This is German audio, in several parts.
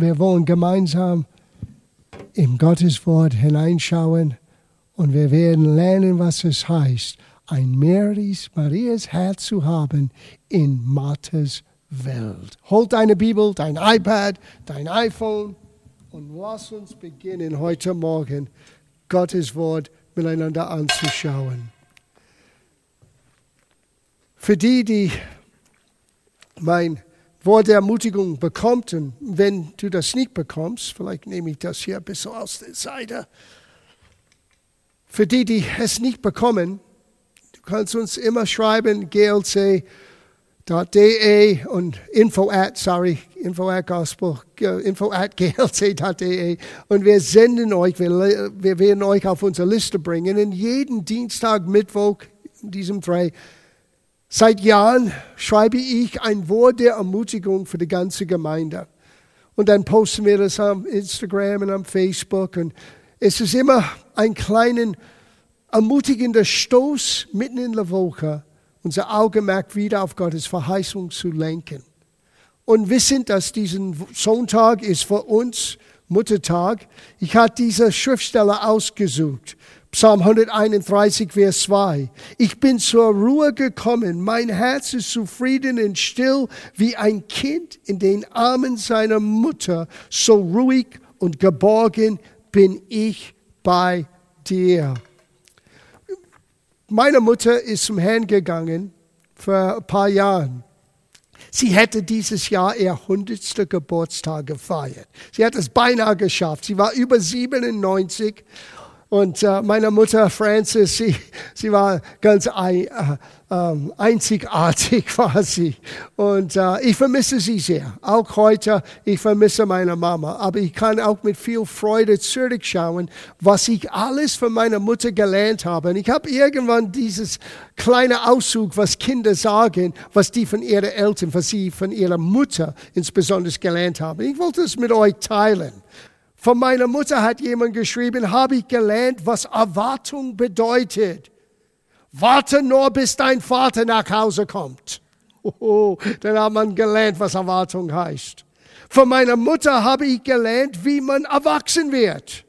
wir wollen gemeinsam im Gotteswort hineinschauen und wir werden lernen, was es heißt, ein Marys, Marias Herz zu haben in Marthas Welt. Holt deine Bibel, dein iPad, dein iPhone und lass uns beginnen heute Morgen Gottes Wort miteinander anzuschauen. Für die, die mein Wort der Ermutigung bekommt, und wenn du das nicht bekommst, vielleicht nehme ich das hier ein bisschen aus der Seite. Für die, die es nicht bekommen, du kannst uns immer schreiben, glc.de und info at, sorry, info at gospel, info at glc.de und wir senden euch, wir, wir werden euch auf unsere Liste bringen und jeden Dienstag, Mittwoch, in diesem drei, Seit Jahren schreibe ich ein Wort der Ermutigung für die ganze Gemeinde. Und dann posten wir das am Instagram und am Facebook. Und es ist immer ein kleiner ermutigender Stoß mitten in der Woche, unser Augenmerk wieder auf Gottes Verheißung zu lenken. Und wissen, dass diesen Sonntag ist für uns Muttertag. Ich habe diese Schriftsteller ausgesucht. Psalm 131, Vers 2. Ich bin zur Ruhe gekommen, mein Herz ist zufrieden und still wie ein Kind in den Armen seiner Mutter. So ruhig und geborgen bin ich bei dir. Meine Mutter ist zum Herrn gegangen vor ein paar Jahren. Sie hätte dieses Jahr ihr hundertste Geburtstag gefeiert. Sie hat es beinahe geschafft. Sie war über 97 und äh, meine Mutter Frances, sie, sie war ganz ein, äh, äh, einzigartig quasi. Und äh, ich vermisse sie sehr. Auch heute, ich vermisse meine Mama. Aber ich kann auch mit viel Freude zurückschauen, was ich alles von meiner Mutter gelernt habe. Und ich habe irgendwann dieses kleine Auszug, was Kinder sagen, was die von ihren Eltern, was sie von ihrer Mutter insbesondere gelernt haben. Ich wollte es mit euch teilen. Von meiner Mutter hat jemand geschrieben, habe ich gelernt, was Erwartung bedeutet. Warte nur, bis dein Vater nach Hause kommt. Oh, dann hat man gelernt, was Erwartung heißt. Von meiner Mutter habe ich gelernt, wie man erwachsen wird.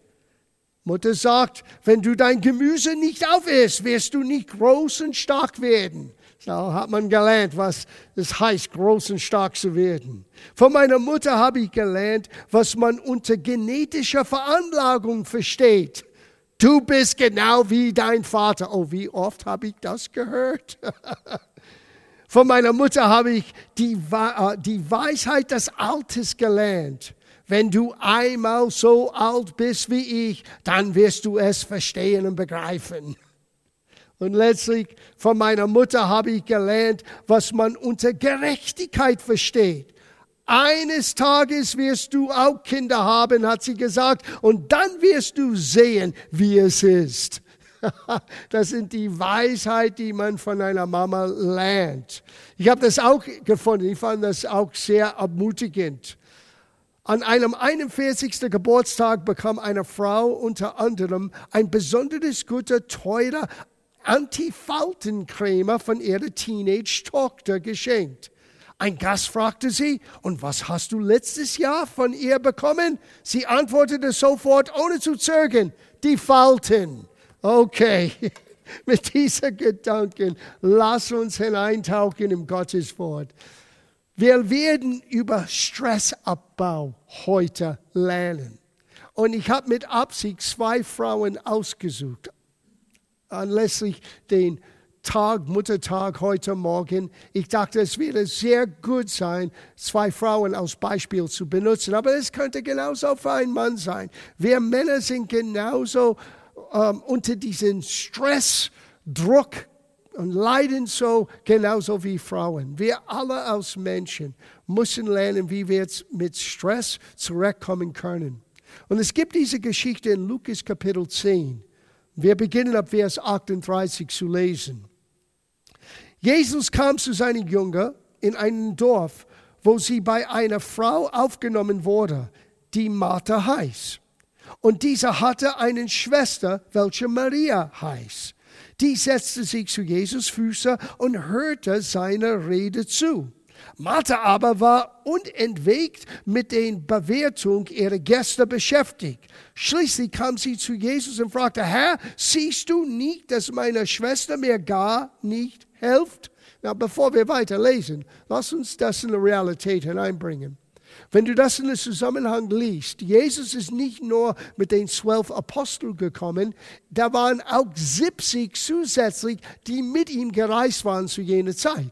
Mutter sagt, wenn du dein Gemüse nicht aufisst, wirst du nicht groß und stark werden. So hat man gelernt, was es heißt, groß und stark zu werden. Von meiner Mutter habe ich gelernt, was man unter genetischer Veranlagung versteht. Du bist genau wie dein Vater. Oh, wie oft habe ich das gehört? Von meiner Mutter habe ich die, äh, die Weisheit des Alters gelernt. Wenn du einmal so alt bist wie ich, dann wirst du es verstehen und begreifen. Und letztlich von meiner Mutter habe ich gelernt, was man unter Gerechtigkeit versteht. Eines Tages wirst du auch Kinder haben, hat sie gesagt, und dann wirst du sehen, wie es ist. Das sind die Weisheit, die man von einer Mama lernt. Ich habe das auch gefunden. Ich fand das auch sehr ermutigend. An einem 41. Geburtstag bekam eine Frau unter anderem ein besonderes guter, teurer Antifaltencreme von ihrer Teenage-Tochter geschenkt. Ein Gast fragte sie, und was hast du letztes Jahr von ihr bekommen? Sie antwortete sofort, ohne zu zögern, die Falten. Okay, mit dieser Gedanken, lass uns hineintauchen im Gotteswort. Wir werden über Stressabbau heute lernen. Und ich habe mit Absicht zwei Frauen ausgesucht anlässlich den Tag, Muttertag heute Morgen. Ich dachte, es würde sehr gut sein, zwei Frauen als Beispiel zu benutzen. Aber es könnte genauso für einen Mann sein. Wir Männer sind genauso ähm, unter diesem Stress, Druck und leiden so genauso wie Frauen. Wir alle als Menschen müssen lernen, wie wir mit Stress zurechtkommen können. Und es gibt diese Geschichte in Lukas Kapitel 10. Wir beginnen ab Vers 38 zu lesen. Jesus kam zu seinen Jüngern in ein Dorf, wo sie bei einer Frau aufgenommen wurde, die Martha heißt. Und diese hatte eine Schwester, welche Maria heißt. Die setzte sich zu Jesus Füße und hörte seine Rede zu. Martha aber war unentwegt mit den Bewertung ihrer Gäste beschäftigt. Schließlich kam sie zu Jesus und fragte, Herr, siehst du nicht, dass meine Schwester mir gar nicht hilft? Na, bevor wir weiterlesen, lass uns das in die Realität hineinbringen. Wenn du das in den Zusammenhang liest, Jesus ist nicht nur mit den zwölf Aposteln gekommen, da waren auch 70 zusätzlich, die mit ihm gereist waren zu jener Zeit.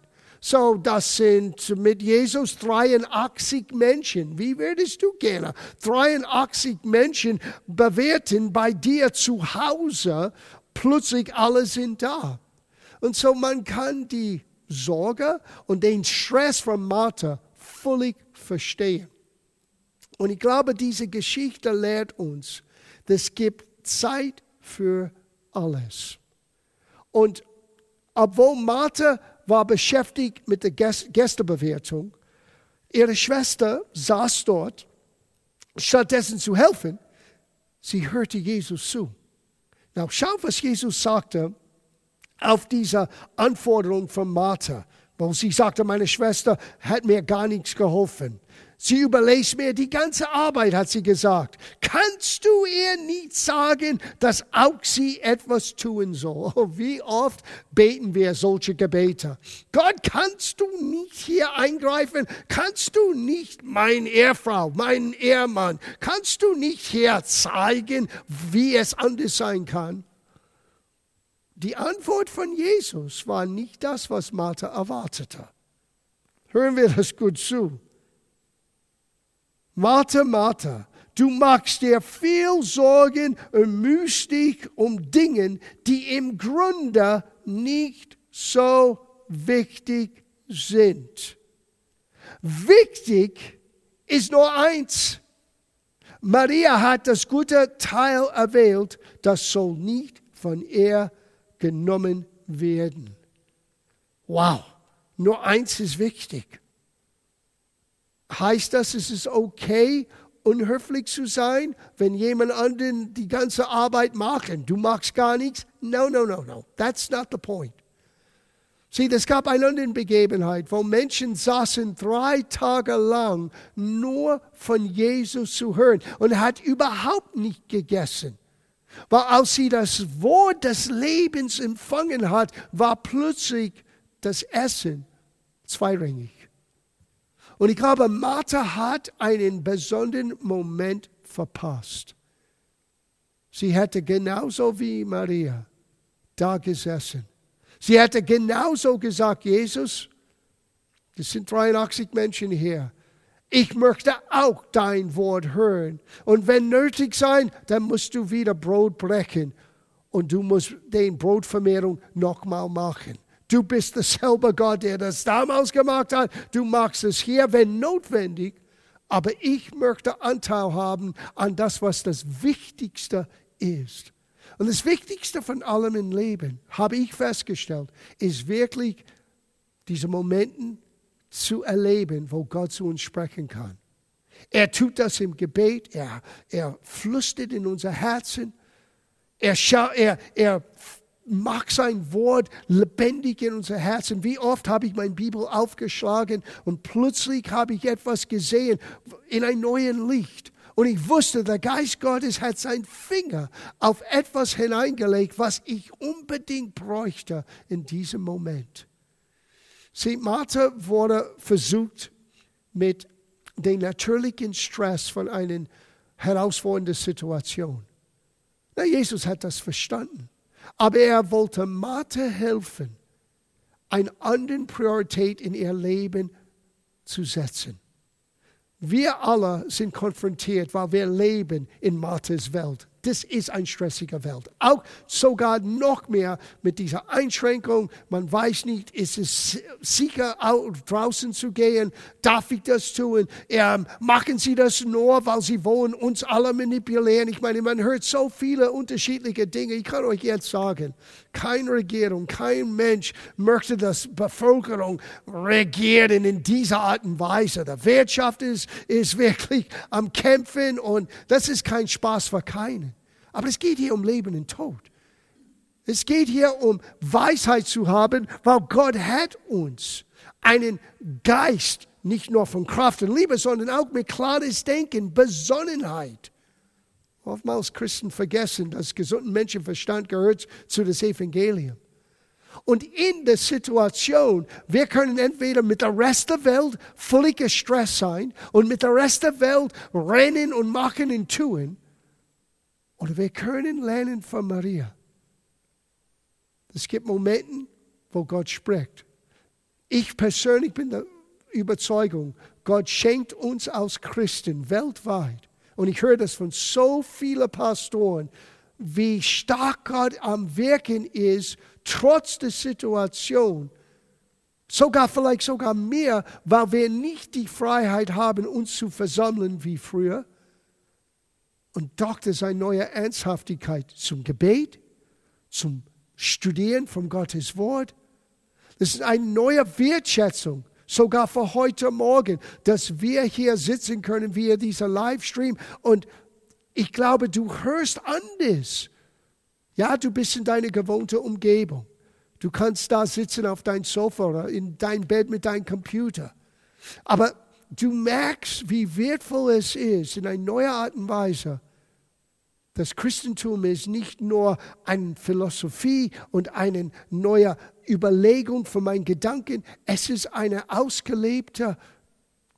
So, das sind mit Jesus 83 Menschen. Wie würdest du gerne 83 Menschen bewerten bei dir zu Hause? Plötzlich alle sind da. Und so man kann die Sorge und den Stress von Martha völlig verstehen. Und ich glaube, diese Geschichte lehrt uns, es gibt Zeit für alles. Und obwohl Martha war beschäftigt mit der Gästebewertung, ihre Schwester saß dort, stattdessen zu helfen, sie hörte Jesus zu. Now schau, was Jesus sagte auf diese Anforderung von Martha, wo sie sagte, meine Schwester hat mir gar nichts geholfen. Sie überlässt mir die ganze Arbeit, hat sie gesagt. Kannst du ihr nicht sagen, dass auch sie etwas tun soll? Oh, wie oft beten wir solche Gebete? Gott, kannst du nicht hier eingreifen? Kannst du nicht meine Ehefrau, meinen Ehemann, kannst du nicht hier zeigen, wie es anders sein kann? Die Antwort von Jesus war nicht das, was Martha erwartete. Hören wir das gut zu. Martha, Martha, du machst dir viel Sorgen und mühst dich um Dinge, die im Grunde nicht so wichtig sind. Wichtig ist nur eins. Maria hat das gute Teil erwählt, das soll nicht von ihr genommen werden. Wow, nur eins ist wichtig. Heißt das, es ist okay, unhöflich zu sein, wenn jemand anderen die ganze Arbeit macht du machst gar nichts? No, no, no, no. That's not the point. Sieh, es gab eine andere Begebenheit, wo Menschen saßen drei Tage lang nur von Jesus zu hören und hat überhaupt nicht gegessen. Weil als sie das Wort des Lebens empfangen hat, war plötzlich das Essen zweirängig. Und ich glaube, Martha hat einen besonderen Moment verpasst. Sie hätte genauso wie Maria da gesessen. Sie hätte genauso gesagt, Jesus, es sind 83 Menschen hier. Ich möchte auch dein Wort hören. Und wenn nötig sein, dann musst du wieder Brot brechen. Und du musst den Brotvermehrung nochmal machen. Du bist derselbe Gott, der das damals gemacht hat. Du machst es hier, wenn notwendig. Aber ich möchte Anteil haben an das, was das Wichtigste ist. Und das Wichtigste von allem im Leben, habe ich festgestellt, ist wirklich diese Momente zu erleben, wo Gott zu uns sprechen kann. Er tut das im Gebet, er, er flüstert in unser Herzen, er, er, er macht sein Wort lebendig in unser Herzen. Wie oft habe ich meine Bibel aufgeschlagen und plötzlich habe ich etwas gesehen in einem neuen Licht. Und ich wusste, der Geist Gottes hat seinen Finger auf etwas hineingelegt, was ich unbedingt bräuchte in diesem Moment. Sieh, Martha wurde versucht mit dem natürlichen Stress von einer herausfordernden Situation. Na, Jesus hat das verstanden. Aber er wollte Martha helfen, eine andere Priorität in ihr Leben zu setzen. Wir alle sind konfrontiert, weil wir leben in Marthas Welt. Das ist eine stressige Welt. Auch sogar noch mehr mit dieser Einschränkung. Man weiß nicht, ist es sicher, draußen zu gehen? Darf ich das tun? Ähm, machen Sie das nur, weil Sie wollen uns alle manipulieren? Ich meine, man hört so viele unterschiedliche Dinge. Ich kann euch jetzt sagen, keine Regierung, kein Mensch möchte, dass Bevölkerung regieren in dieser Art und Weise. Die Wirtschaft ist, ist wirklich am Kämpfen und das ist kein Spaß für keinen. Aber es geht hier um Leben und Tod. Es geht hier um Weisheit zu haben, weil Gott hat uns einen Geist, nicht nur von Kraft und Liebe, sondern auch mit klares Denken, Besonnenheit. Oftmals Christen vergessen, dass gesunden Menschenverstand gehört zu das Evangelium. Und in der Situation, wir können entweder mit der Rest der Welt völlig gestresst sein und mit der Rest der Welt rennen und machen und tun. Oder wir können lernen von Maria. Es gibt Momente, wo Gott spricht. Ich persönlich bin der Überzeugung, Gott schenkt uns als Christen weltweit und ich höre das von so vielen Pastoren, wie stark Gott am Wirken ist, trotz der Situation. Sogar vielleicht sogar mehr, weil wir nicht die Freiheit haben, uns zu versammeln wie früher. Und doch ist eine neue Ernsthaftigkeit zum Gebet, zum Studieren von Gottes Wort. Das ist eine neue Wertschätzung sogar für heute Morgen, dass wir hier sitzen können via dieser Livestream. Und ich glaube, du hörst anders. Ja, du bist in deiner gewohnten Umgebung. Du kannst da sitzen auf deinem Sofa oder in dein Bett mit deinem Computer. Aber du merkst, wie wertvoll es ist, in einer neuen Art und Weise, das Christentum ist nicht nur eine Philosophie und eine neue Überlegung von meinen Gedanken, es ist ein ausgelebter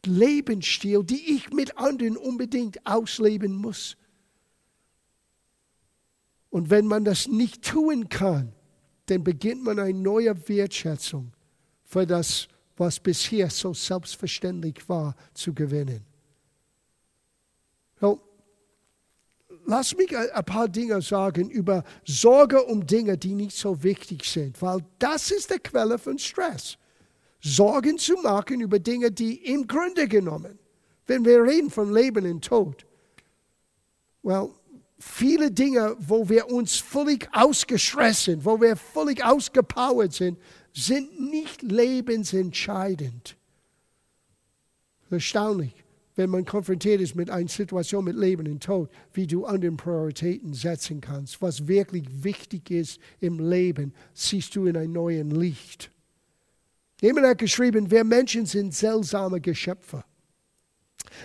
Lebensstil, die ich mit anderen unbedingt ausleben muss. Und wenn man das nicht tun kann, dann beginnt man eine neue Wertschätzung für das, was bisher so selbstverständlich war, zu gewinnen. Lass mich ein paar Dinge sagen über Sorge um Dinge, die nicht so wichtig sind, weil das ist die Quelle von Stress. Sorgen zu machen über Dinge, die im Grunde genommen, wenn wir reden von Leben und Tod, well, viele Dinge, wo wir uns völlig ausgestresst sind, wo wir völlig ausgepowert sind, sind nicht lebensentscheidend. Erstaunlich wenn man konfrontiert ist mit einer Situation mit Leben und Tod, wie du andere Prioritäten setzen kannst. Was wirklich wichtig ist im Leben, siehst du in einem neuen Licht. Jemand hat geschrieben, wir Menschen sind seltsame Geschöpfe.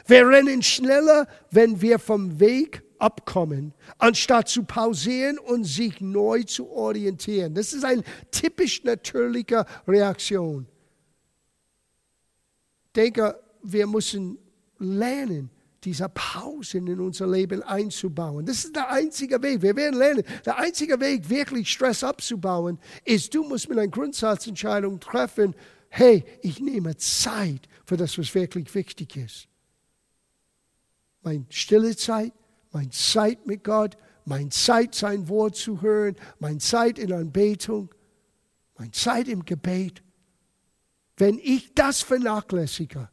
Wir rennen schneller, wenn wir vom Weg abkommen, anstatt zu pausieren und sich neu zu orientieren. Das ist eine typisch natürliche Reaktion. Denke, wir müssen lernen, diese Pausen in unser Leben einzubauen. Das ist der einzige Weg. Wir werden lernen, der einzige Weg, wirklich Stress abzubauen, ist, du musst mit einer Grundsatzentscheidung treffen, hey, ich nehme Zeit für das, was wirklich wichtig ist. Meine stille Zeit, meine Zeit mit Gott, meine Zeit, sein Wort zu hören, meine Zeit in Anbetung, meine Zeit im Gebet. Wenn ich das vernachlässige,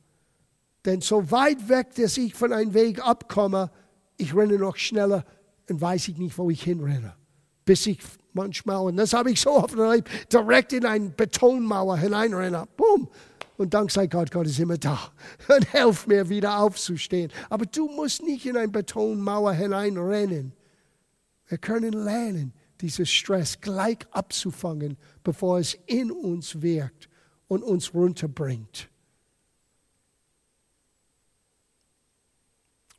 denn so weit weg, dass ich von einem Weg abkomme, ich renne noch schneller und weiß ich nicht, wo ich hinrenne. Bis ich manchmal, und das habe ich so oft erlebt, direkt in eine Betonmauer hineinrenne. Boom! Und dank sei Gott, Gott ist immer da und hilft mir wieder aufzustehen. Aber du musst nicht in eine Betonmauer hineinrennen. Wir können lernen, diesen Stress gleich abzufangen, bevor es in uns wirkt und uns runterbringt.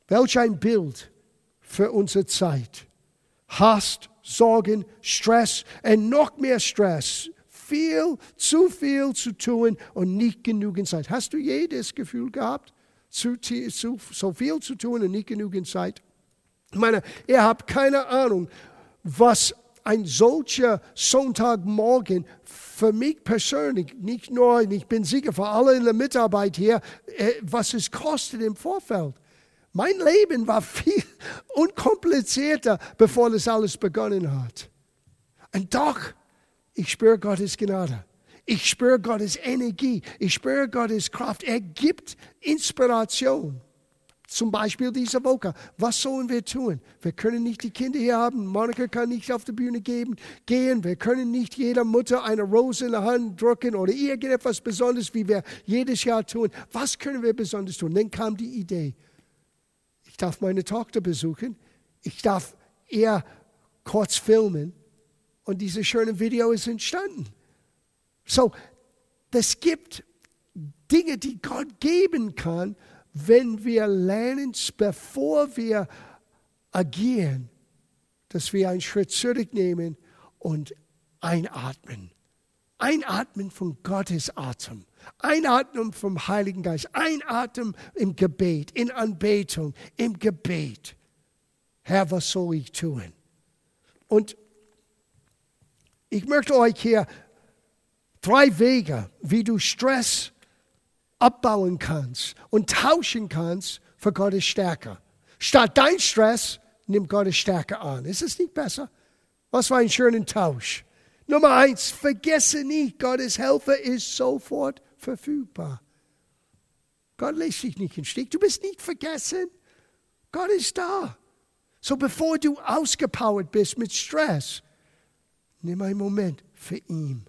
Welch ein Bild für unsere Zeit. Hass, Sorgen, Stress und noch mehr Stress. Viel, zu viel zu tun und nicht genügend Zeit. Hast du jedes Gefühl gehabt, zu, zu, so viel zu tun und nicht genügend Zeit? Ich meine, ihr habt keine Ahnung, was ein solcher Sonntagmorgen für mich persönlich, nicht nur, ich bin sicher für alle in der Mitarbeit hier, äh, was es kostet im Vorfeld. Mein Leben war viel unkomplizierter, bevor das alles begonnen hat. Und doch, ich spüre Gottes Gnade. Ich spüre Gottes Energie. Ich spüre Gottes Kraft. Er gibt Inspiration. Zum Beispiel diese Woche. Was sollen wir tun? Wir können nicht die Kinder hier haben. Monika kann nicht auf die Bühne geben, gehen. Wir können nicht jeder Mutter eine Rose in der Hand drücken oder irgendetwas Besonderes, wie wir jedes Jahr tun. Was können wir besonders tun? Dann kam die Idee ich darf meine Tochter besuchen, ich darf ihr kurz filmen und dieses schöne Video ist entstanden. So, das gibt Dinge, die Gott geben kann, wenn wir lernen, bevor wir agieren, dass wir einen Schritt zurücknehmen und einatmen. Einatmen von Gottes Atem. Einatmen vom Heiligen Geist. Einatmen im Gebet, in Anbetung, im Gebet. Herr, was soll ich tun? Und ich möchte euch hier drei Wege, wie du Stress abbauen kannst und tauschen kannst für Gottes Stärke. Statt dein Stress, nimm Gottes Stärke an. Ist es nicht besser? Was für ein schöner Tausch. Nummer eins, vergesse nicht, Gottes Helfer ist sofort verfügbar. Gott lässt dich nicht im Stich. Du bist nicht vergessen. Gott ist da. So bevor du ausgepowert bist mit Stress, nimm einen Moment für ihn.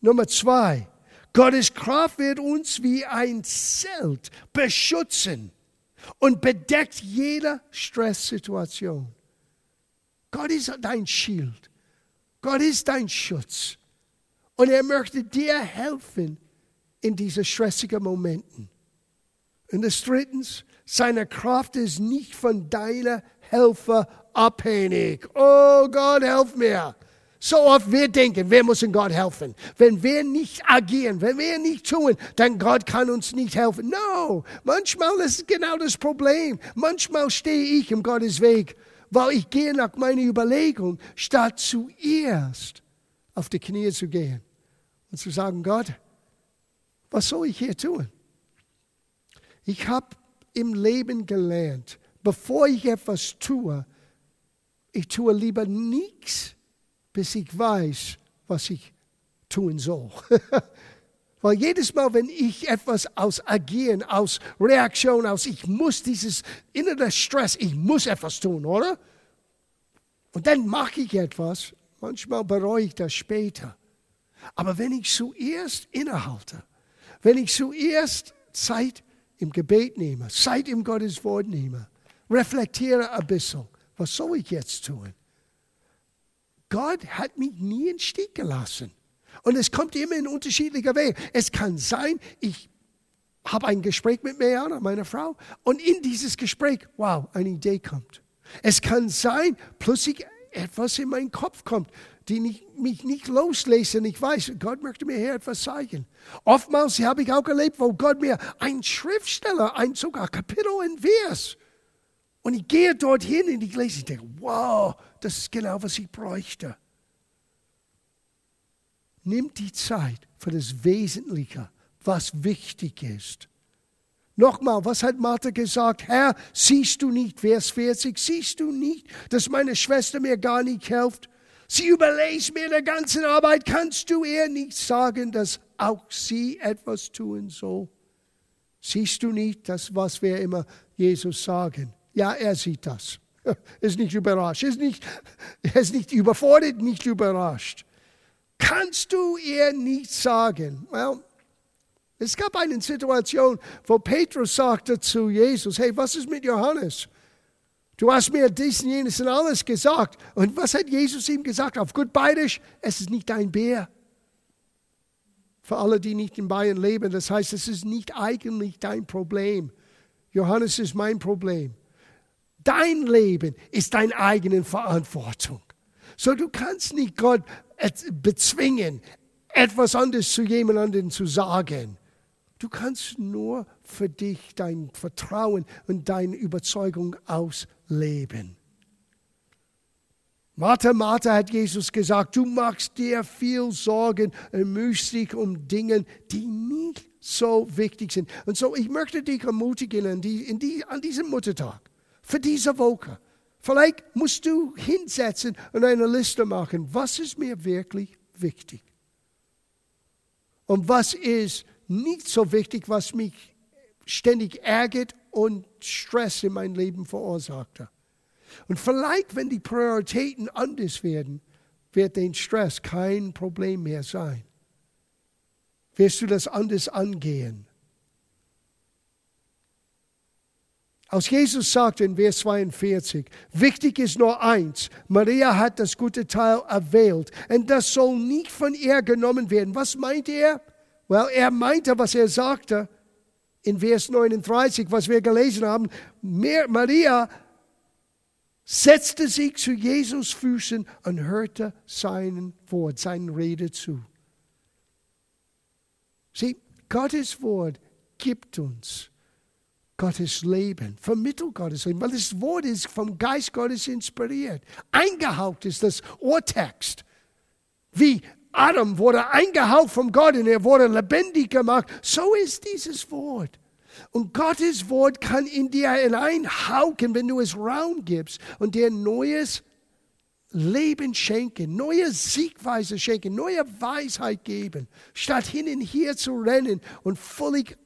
Nummer zwei, Gottes Kraft wird uns wie ein Zelt beschützen und bedeckt jede Stresssituation. Gott ist dein Schild. Gott ist dein Schutz. Und er möchte dir helfen in diesen stressigen Momenten. Und das drittens, seine Kraft ist nicht von deiner Helfer abhängig. Oh Gott, helf mir. So oft wir denken, wir müssen Gott helfen. Wenn wir nicht agieren, wenn wir nicht tun, dann Gott kann uns nicht helfen. No, manchmal ist genau das Problem. Manchmal stehe ich im Gottes Weg, weil ich gehe nach meiner Überlegung, statt zuerst auf die Knie zu gehen und zu sagen, Gott, was soll ich hier tun? Ich habe im Leben gelernt, bevor ich etwas tue, ich tue lieber nichts bis ich weiß, was ich tun soll. Weil jedes Mal, wenn ich etwas aus Agieren, aus Reaktion, aus ich muss dieses innere Stress, ich muss etwas tun, oder? Und dann mache ich etwas, manchmal bereue ich das später. Aber wenn ich zuerst innehalte, wenn ich zuerst Zeit im Gebet nehme, Zeit im Gottes Wort nehme, reflektiere ein bisschen, was soll ich jetzt tun? Gott hat mich nie in Stich gelassen. Und es kommt immer in unterschiedlicher Wege. Es kann sein, ich habe ein Gespräch mit Meana, meiner Frau, und in dieses Gespräch, wow, eine Idee kommt. Es kann sein, plötzlich etwas in meinen Kopf kommt, die mich nicht loslese. Ich weiß, Gott möchte mir hier etwas zeigen. Oftmals habe ich auch erlebt, wo Gott mir ein Schriftsteller, ein sogar Kapitel in Vers, und ich gehe dorthin und ich lese, ich denke, wow, das ist genau, was ich bräuchte. Nimm die Zeit für das Wesentliche, was wichtig ist. Nochmal, was hat Martha gesagt? Herr, siehst du nicht, Vers 40, siehst du nicht, dass meine Schwester mir gar nicht hilft? Sie überlässt mir der ganzen Arbeit. Kannst du ihr nicht sagen, dass auch sie etwas tun soll? Siehst du nicht das, was wir immer Jesus sagen? Ja, er sieht das. Ist nicht überrascht. Ist nicht, er ist nicht überfordert, nicht überrascht. Kannst du ihr nicht sagen? Well, es gab eine Situation, wo Petrus sagte zu Jesus, hey, was ist mit Johannes? Du hast mir dies und jenes und alles gesagt. Und was hat Jesus ihm gesagt? Auf gut Bayerisch, es ist nicht dein Bär. Für alle, die nicht in Bayern leben, das heißt, es ist nicht eigentlich dein Problem. Johannes ist mein Problem. Dein Leben ist deine eigene Verantwortung. So, du kannst nicht Gott bezwingen, etwas anderes zu jemand anderem zu sagen. Du kannst nur für dich dein Vertrauen und deine Überzeugung ausleben. Martha, Martha hat Jesus gesagt, du machst dir viel Sorgen und mühst dich um Dinge, die nicht so wichtig sind. Und so, ich möchte dich ermutigen an, die, die, an diesem Muttertag für diese Woche. Vielleicht musst du hinsetzen und eine Liste machen, was ist mir wirklich wichtig? Und was ist nicht so wichtig, was mich ständig ärgert und Stress in mein Leben verursachte. Und vielleicht, wenn die Prioritäten anders werden, wird den Stress kein Problem mehr sein. Wirst du das anders angehen? Als Jesus sagte in Vers 42, wichtig ist nur eins, Maria hat das gute Teil erwählt und das soll nicht von ihr genommen werden. Was meint er? Well, er meinte, was er sagte in Vers 39, was wir gelesen haben. Maria setzte sich zu Jesus Füßen und hörte seinen Wort, seinen Rede zu. Sieh, Gottes Wort gibt uns Gottes Leben, vermittelt Gottes Leben, weil das Wort ist vom Geist Gottes inspiriert. Eingehaucht ist das Ohrtext. Wie Adam wurde eingehaucht von Gott und er wurde lebendig gemacht, so ist dieses Wort. Und Gottes Wort kann in dir hineinhauchen, wenn du es Raum gibst und dir neues Leben schenken, neue Siegweise schenken, neue Weisheit geben, statt hin und her zu rennen und völlig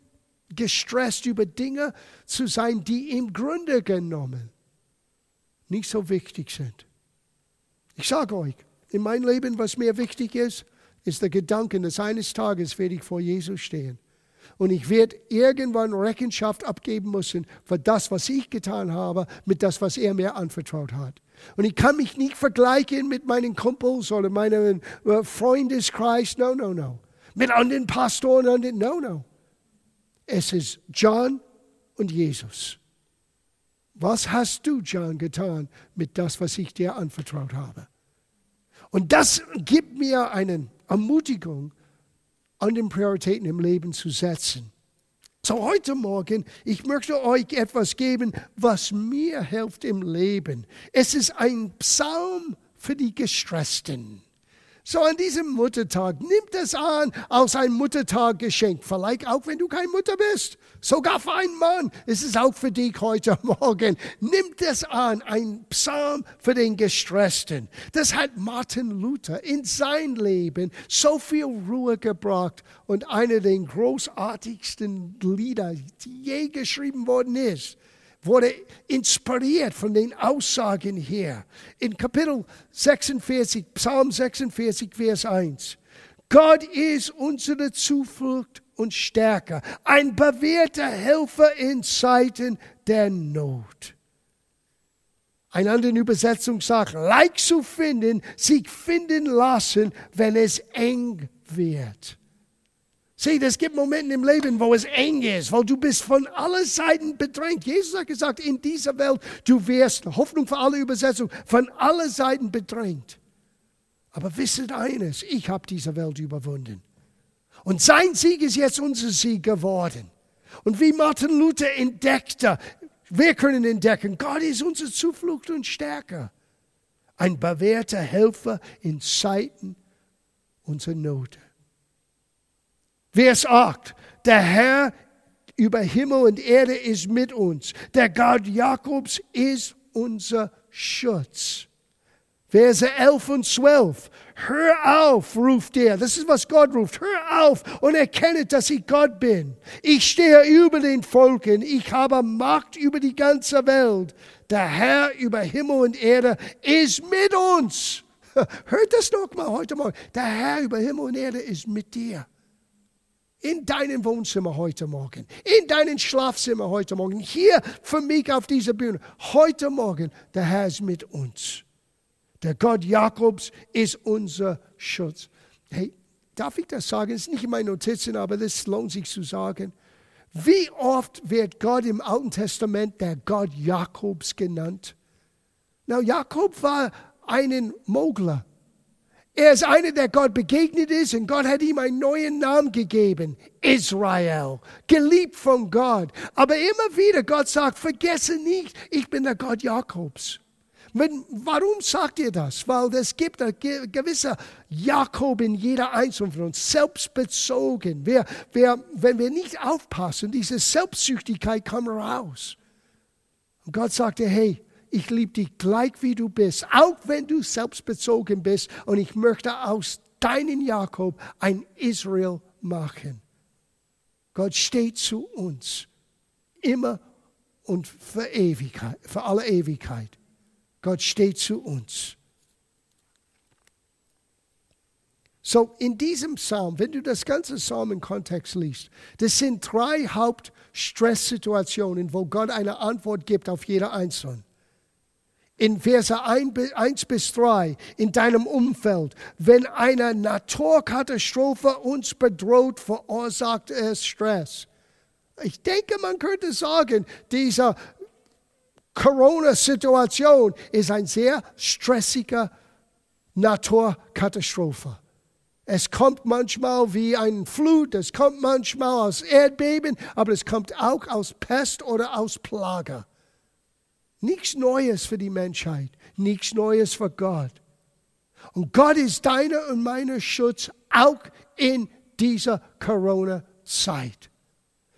gestresst über Dinge zu sein, die im Grunde genommen nicht so wichtig sind. Ich sage euch, in meinem Leben, was mir wichtig ist, ist der Gedanke, dass eines Tages werde ich vor Jesus stehen. Und ich werde irgendwann Rechenschaft abgeben müssen für das, was ich getan habe, mit das, was er mir anvertraut hat. Und ich kann mich nicht vergleichen mit meinen Kumpels oder meinem äh, Freundeskreis. No, no, no. Mit anderen Pastoren. No, no. Es ist John und Jesus. Was hast du, John, getan mit das, was ich dir anvertraut habe? Und das gibt mir eine Ermutigung, an den Prioritäten im Leben zu setzen. So heute Morgen, ich möchte euch etwas geben, was mir hilft im Leben. Es ist ein Psalm für die Gestressten. So an diesem Muttertag, nimm das an als ein Muttertaggeschenk. Vielleicht auch, wenn du keine Mutter bist. Sogar für einen Mann ist es auch für dich heute Morgen. Nimm das an, ein Psalm für den Gestressten. Das hat Martin Luther in sein Leben so viel Ruhe gebracht und einer der großartigsten Lieder, die je geschrieben worden ist wurde inspiriert von den Aussagen her. In Kapitel 46, Psalm 46, Vers 1. Gott ist unsere Zuflucht und Stärke, ein bewährter Helfer in Zeiten der Not. Eine andere Übersetzung sagt, leicht zu finden, sich finden lassen, wenn es eng wird. Sieh, es gibt Momente im Leben, wo es eng ist, weil du bist von allen Seiten bedrängt. Jesus hat gesagt, in dieser Welt, du wirst, Hoffnung für alle Übersetzungen, von allen Seiten bedrängt. Aber wisset eines, ich habe diese Welt überwunden. Und sein Sieg ist jetzt unser Sieg geworden. Und wie Martin Luther entdeckte, wir können entdecken, Gott ist unsere Zuflucht und Stärke. Ein bewährter Helfer in Zeiten unserer Not. Vers 8. Der Herr über Himmel und Erde ist mit uns. Der Gott Jakobs ist unser Schutz. Verse 11 und 12. Hör auf, ruft er. Das ist, was Gott ruft. Hör auf und erkenne, dass ich Gott bin. Ich stehe über den Volken. Ich habe Macht über die ganze Welt. Der Herr über Himmel und Erde ist mit uns. Hört das noch mal heute Morgen. Der Herr über Himmel und Erde ist mit dir in deinem Wohnzimmer heute Morgen, in deinem Schlafzimmer heute Morgen, hier für mich auf dieser Bühne, heute Morgen, der Herr ist mit uns. Der Gott Jakobs ist unser Schutz. Hey, darf ich das sagen? Das ist nicht in meinen Notizen, aber das lohnt sich zu sagen. Wie oft wird Gott im Alten Testament der Gott Jakobs genannt? Na, Jakob war ein Mogler. Er ist einer, der Gott begegnet ist und Gott hat ihm einen neuen Namen gegeben. Israel. Geliebt von Gott. Aber immer wieder Gott sagt, vergesse nicht, ich bin der Gott Jakobs. Warum sagt ihr das? Weil es gibt ein gewisser Jakob in jeder Einzelnen von uns, selbstbezogen. Wir, wir, wenn wir nicht aufpassen, diese Selbstsüchtigkeit kommt raus. Und Gott sagte, hey, ich liebe dich gleich wie du bist, auch wenn du selbstbezogen bist. Und ich möchte aus deinem Jakob ein Israel machen. Gott steht zu uns, immer und für Ewigkeit, für alle Ewigkeit. Gott steht zu uns. So, in diesem Psalm, wenn du das ganze Psalm im Kontext liest, das sind drei Hauptstresssituationen, wo Gott eine Antwort gibt auf jede einzelne. In Verse 1 bis 3 in deinem Umfeld. Wenn eine Naturkatastrophe uns bedroht, verursacht es Stress. Ich denke, man könnte sagen, diese Corona-Situation ist ein sehr stressiger Naturkatastrophe. Es kommt manchmal wie ein Flut, es kommt manchmal aus Erdbeben, aber es kommt auch aus Pest oder aus Plage. Nichts Neues für die Menschheit, nichts Neues für Gott. Und Gott ist deiner und meiner Schutz auch in dieser Corona-Zeit.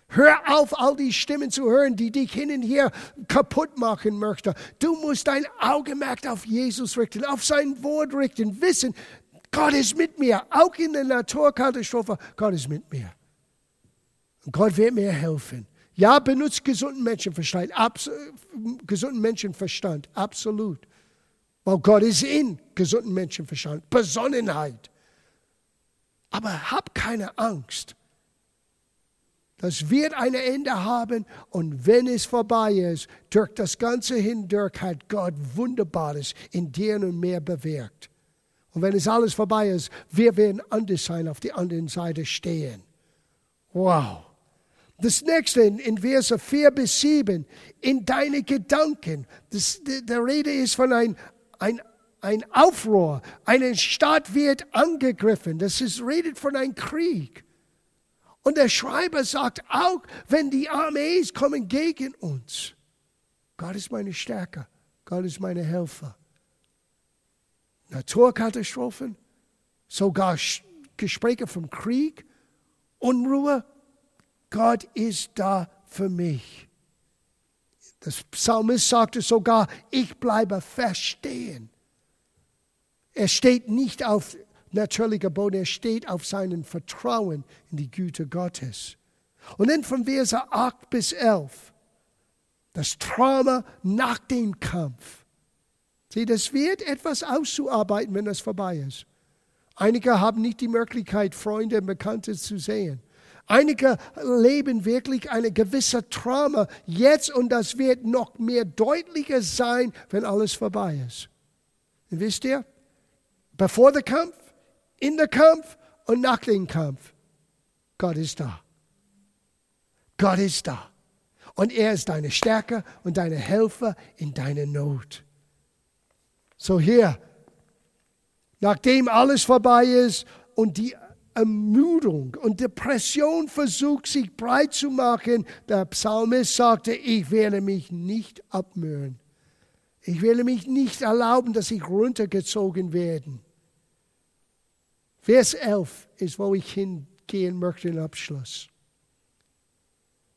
Hör auf, all die Stimmen zu hören, die dich hin und her kaputt machen möchten. Du musst dein Augenmerk auf Jesus richten, auf sein Wort richten, wissen, Gott ist mit mir, auch in der Naturkatastrophe, Gott ist mit mir. Und Gott wird mir helfen. Ja, benutzt gesunden Menschenverstand, abs gesunden Menschenverstand, absolut. Weil Gott ist in gesunden Menschenverstand, Besonnenheit. Aber hab keine Angst. Das wird ein Ende haben und wenn es vorbei ist, durch das Ganze hindurch hat Gott Wunderbares in dir und mir bewirkt. Und wenn es alles vorbei ist, wir werden anders sein, auf der anderen Seite stehen. Wow. Das nächste in Verse 4 bis 7, in deine Gedanken. Das, der Rede ist von ein, ein, ein Aufruhr. Eine Stadt wird angegriffen. Das ist, redet von einem Krieg. Und der Schreiber sagt auch, wenn die Armees kommen gegen uns, Gott ist meine Stärke, Gott ist meine Helfer. Naturkatastrophen, sogar Gespräche vom Krieg, Unruhe, Gott ist da für mich. Das Psalmist sagte sogar, ich bleibe verstehen. Er steht nicht auf natürlicher Boden, er steht auf seinem Vertrauen in die Güte Gottes. Und dann von Verse 8 bis 11, das Trauma nach dem Kampf. Sieh, das wird etwas auszuarbeiten, wenn das vorbei ist. Einige haben nicht die Möglichkeit, Freunde und Bekannte zu sehen. Einige leben wirklich eine gewisse Trauma jetzt und das wird noch mehr deutlicher sein, wenn alles vorbei ist. Und wisst ihr, bevor der Kampf, in der Kampf und nach dem Kampf, Gott ist da. Gott ist da. Und er ist deine Stärke und deine Helfer in deiner Not. So hier, nachdem alles vorbei ist und die Ermüdung und Depression versucht, sich breit zu machen, der Psalmist sagte, ich werde mich nicht abmühen. Ich werde mich nicht erlauben, dass ich runtergezogen werde. Vers 11 ist, wo ich hingehen möchte im Abschluss.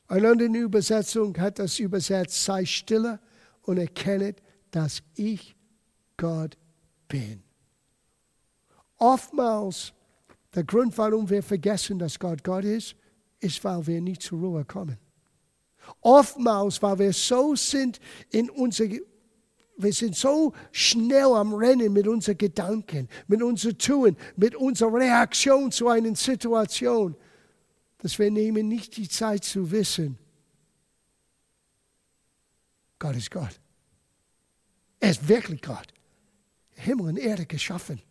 Eine andere Übersetzung hat das übersetzt, sei stille und erkenne, dass ich Gott bin. Oftmals der Grund, warum wir vergessen, dass Gott Gott ist, ist, weil wir nicht zur Ruhe kommen. Oftmals, weil wir so sind in unser, wir sind so schnell am Rennen mit unseren Gedanken, mit unserem Tun, mit unserer Reaktion zu einer Situation, dass wir nehmen nicht die Zeit zu wissen, Gott ist Gott. Er ist wirklich Gott. Himmel und Erde geschaffen.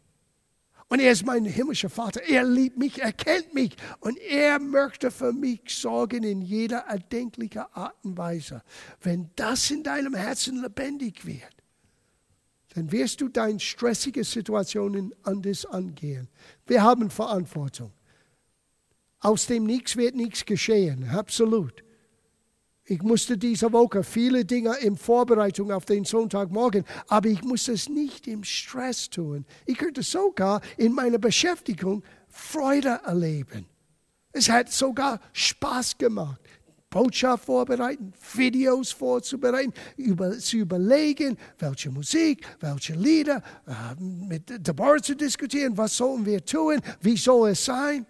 Und er ist mein himmlischer Vater. Er liebt mich, er kennt mich und er möchte für mich sorgen in jeder erdenklichen Art und Weise. Wenn das in deinem Herzen lebendig wird, dann wirst du deine stressige Situationen anders angehen. Wir haben Verantwortung. Aus dem Nichts wird nichts geschehen, absolut. Ich musste diese Woche viele Dinge in Vorbereitung auf den Sonntagmorgen, aber ich musste es nicht im Stress tun. Ich könnte sogar in meiner Beschäftigung Freude erleben. Es hat sogar Spaß gemacht. Botschaft vorbereiten, Videos vorzubereiten, über, zu überlegen, welche Musik, welche Lieder, äh, mit Deborah zu diskutieren, was sollen wir tun, wie soll es sein.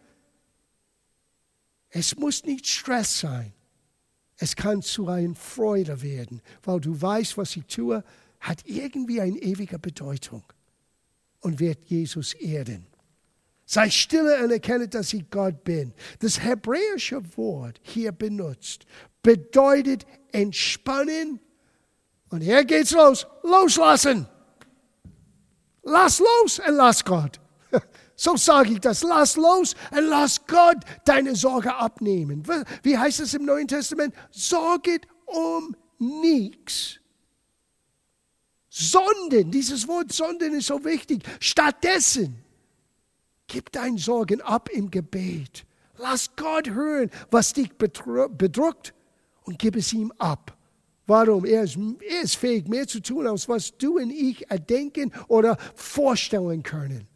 Es muss nicht Stress sein. Es kann zu einer Freude werden, weil du weißt, was ich tue, hat irgendwie eine ewige Bedeutung und wird Jesus erden. Sei stille und erkenne, dass ich Gott bin. Das hebräische Wort hier benutzt bedeutet entspannen Und hier geht's los. Loslassen. Lass los und lass Gott. So sage ich das. Lass los und lass Gott deine Sorge abnehmen. Wie heißt es im Neuen Testament? Sorget um nichts. Sonden, dieses Wort Sonden ist so wichtig. Stattdessen gib deine Sorgen ab im Gebet. Lass Gott hören, was dich bedrückt und gib es ihm ab. Warum? Er ist, er ist fähig, mehr zu tun, als was du und ich erdenken oder vorstellen können.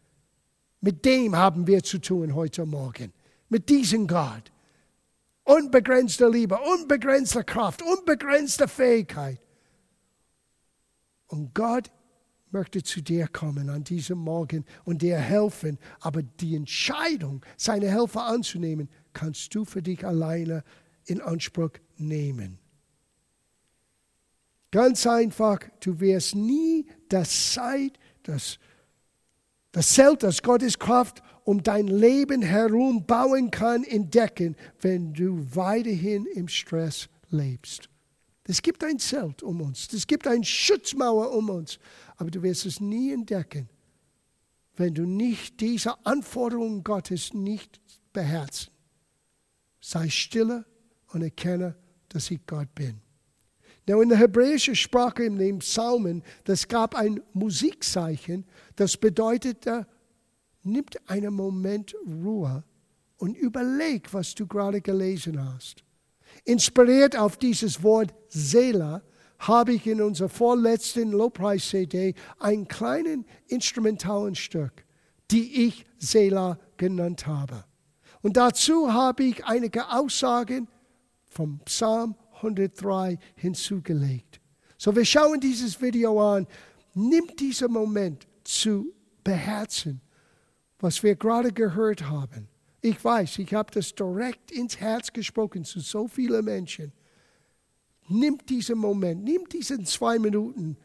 Mit dem haben wir zu tun heute Morgen. Mit diesem Gott. Unbegrenzte Liebe, unbegrenzte Kraft, unbegrenzte Fähigkeit. Und Gott möchte zu dir kommen an diesem Morgen und dir helfen. Aber die Entscheidung, seine Helfer anzunehmen, kannst du für dich alleine in Anspruch nehmen. Ganz einfach, du wirst nie das Zeit, das, das Zelt, das Gottes Kraft um dein Leben herum bauen kann, entdecken, wenn du weiterhin im Stress lebst. Es gibt ein Zelt um uns, es gibt eine Schutzmauer um uns, aber du wirst es nie entdecken, wenn du nicht diese Anforderungen Gottes nicht beherzt. Sei stille und erkenne, dass ich Gott bin. Now in der hebräischen Sprache in den Psalmen, das gab ein Musikzeichen, das bedeutete, nimm einen Moment Ruhe und überleg, was du gerade gelesen hast. Inspiriert auf dieses Wort Seela habe ich in unserer vorletzten Lobpreis-CD einen kleinen instrumentalen Stück, die ich Seela genannt habe. Und dazu habe ich einige Aussagen vom Psalm 103 hinzugelegt. So, wir schauen dieses Video an. Nimm diesen Moment zu beherzen, was wir gerade gehört haben. Ich weiß, ich habe das direkt ins Herz gesprochen zu so vielen Menschen. Nimm diesen Moment, nimm diesen zwei Minuten,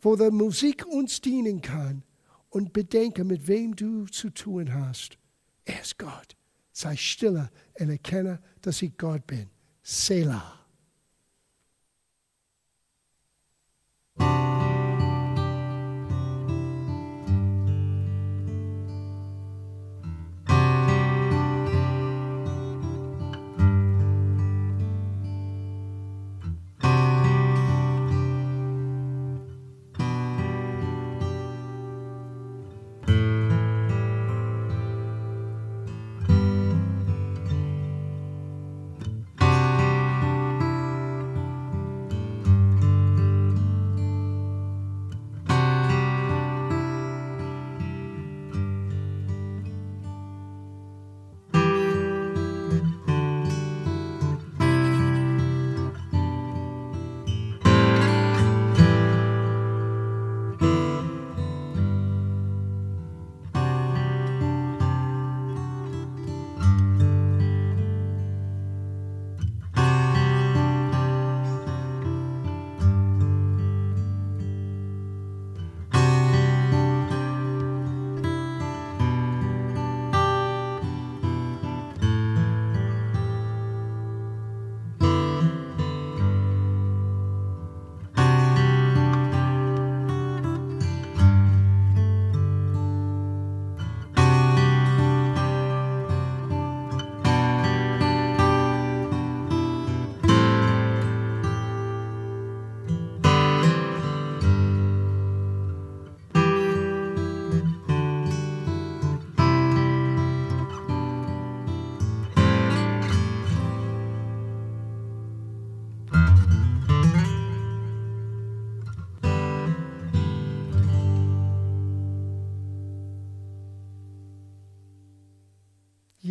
wo die Musik uns dienen kann und bedenke, mit wem du zu tun hast. Er ist Gott. Sei stille und erkenne, dass ich Gott bin. Selah.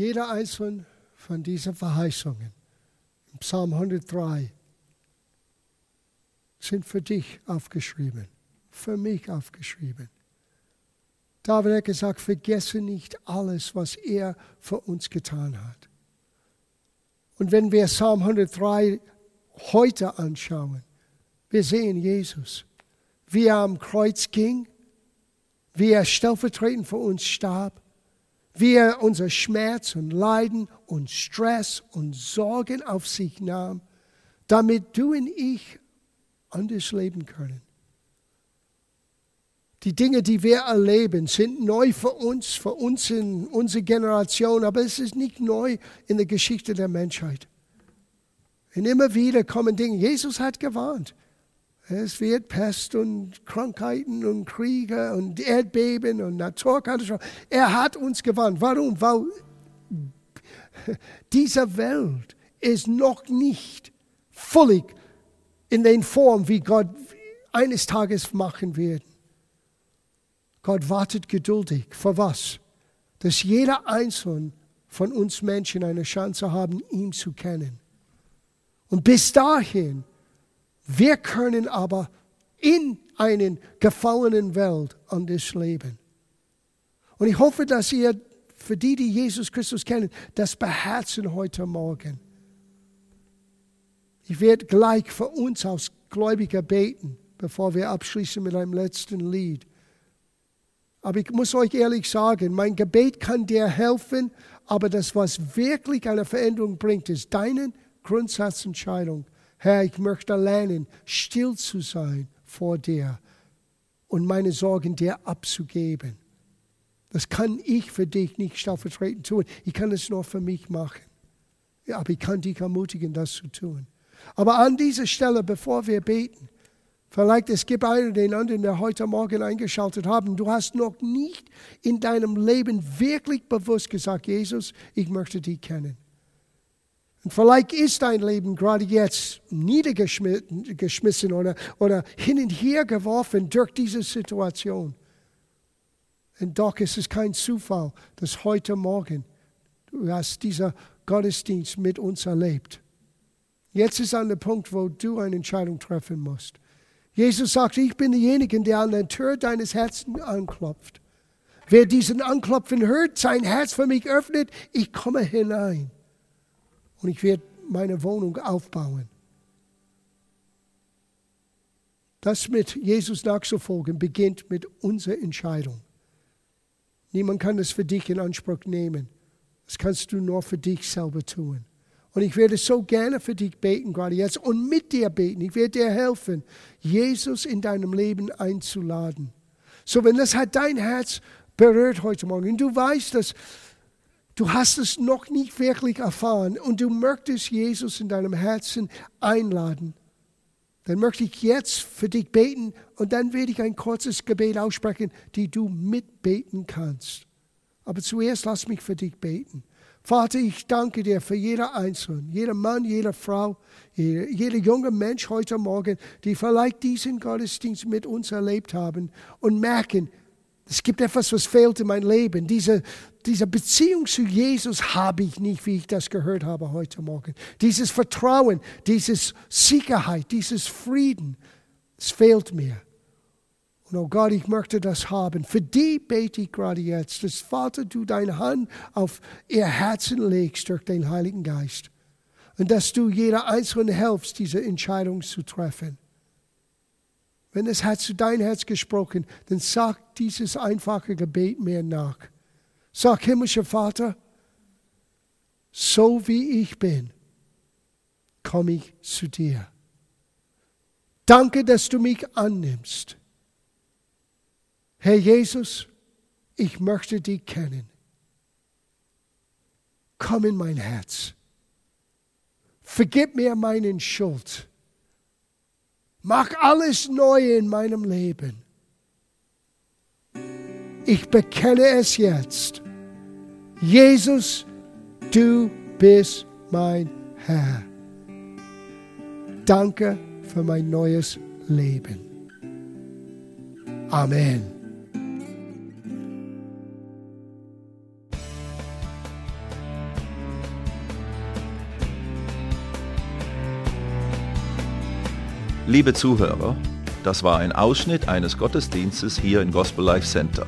Jeder einzelne von diesen Verheißungen im Psalm 103 sind für dich aufgeschrieben, für mich aufgeschrieben. David hat gesagt, vergesse nicht alles, was er für uns getan hat. Und wenn wir Psalm 103 heute anschauen, wir sehen Jesus, wie er am Kreuz ging, wie er stellvertretend für uns starb, er unser Schmerz und Leiden und Stress und Sorgen auf sich nahm, damit du und ich anders leben können. Die Dinge, die wir erleben, sind neu für uns, für uns in unserer Generation, aber es ist nicht neu in der Geschichte der Menschheit. Und immer wieder kommen Dinge. Jesus hat gewarnt. Es wird Pest und Krankheiten und Kriege und Erdbeben und Naturkatastrophen. Er hat uns gewarnt. Warum? Weil diese Welt ist noch nicht völlig in der Form, wie Gott eines Tages machen wird. Gott wartet geduldig. Für was? Dass jeder Einzelne von uns Menschen eine Chance haben, ihn zu kennen. Und bis dahin, wir können aber in einer gefallenen Welt anders leben. Und ich hoffe, dass ihr, für die, die Jesus Christus kennen, das beherzen heute Morgen. Ich werde gleich für uns als Gläubiger beten, bevor wir abschließen mit einem letzten Lied. Aber ich muss euch ehrlich sagen, mein Gebet kann dir helfen, aber das, was wirklich eine Veränderung bringt, ist deine Grundsatzentscheidung. Herr, ich möchte lernen, still zu sein vor dir und meine Sorgen dir abzugeben. Das kann ich für dich nicht stellvertretend tun. Ich kann es nur für mich machen. Ja, aber ich kann dich ermutigen, das zu tun. Aber an dieser Stelle, bevor wir beten, Vielleicht es gibt einen den anderen, der heute Morgen eingeschaltet haben. Du hast noch nicht in deinem Leben wirklich bewusst gesagt, Jesus, ich möchte dich kennen. Und vielleicht ist dein Leben gerade jetzt niedergeschmissen oder, oder hin und her geworfen durch diese Situation. Und doch ist es kein Zufall, dass heute Morgen du hast dieser Gottesdienst mit uns erlebt. Jetzt ist an der Punkt, wo du eine Entscheidung treffen musst. Jesus sagt, ich bin derjenige, der an der Tür deines Herzens anklopft. Wer diesen Anklopfen hört, sein Herz für mich öffnet, ich komme hinein. Und ich werde meine Wohnung aufbauen. Das mit Jesus nachzufolgen beginnt mit unserer Entscheidung. Niemand kann es für dich in Anspruch nehmen. Das kannst du nur für dich selber tun. Und ich werde so gerne für dich beten, gerade jetzt, und mit dir beten. Ich werde dir helfen, Jesus in deinem Leben einzuladen. So, wenn das hat dein Herz berührt heute Morgen, und du weißt, dass du hast es noch nicht wirklich erfahren und du möchtest Jesus in deinem Herzen einladen, dann möchte ich jetzt für dich beten und dann werde ich ein kurzes Gebet aussprechen, die du mitbeten kannst. Aber zuerst lass mich für dich beten. Vater, ich danke dir für jeder Einzelne, jeder Mann, jede Frau, jeder, jeder junge Mensch heute Morgen, die vielleicht diesen Gottesdienst mit uns erlebt haben und merken, es gibt etwas, was fehlt in meinem Leben. Diese, diese Beziehung zu Jesus habe ich nicht, wie ich das gehört habe heute Morgen. Dieses Vertrauen, diese Sicherheit, dieses Frieden, es fehlt mir. Und oh Gott, ich möchte das haben. Für die bete ich gerade jetzt, dass Vater, du deine Hand auf ihr Herzen legst durch den Heiligen Geist. Und dass du jeder Einzelnen helfst, diese Entscheidung zu treffen. Wenn es hat zu dein Herz gesprochen, dann sag dieses einfache Gebet mir nach. Sag, himmlischer Vater, so wie ich bin, komme ich zu dir. Danke, dass du mich annimmst. Herr Jesus, ich möchte dich kennen. Komm in mein Herz. Vergib mir meinen Schuld. Mach alles neu in meinem Leben. Ich bekenne es jetzt. Jesus, du bist mein Herr. Danke für mein neues Leben. Amen. Liebe Zuhörer, das war ein Ausschnitt eines Gottesdienstes hier im Gospel Life Center.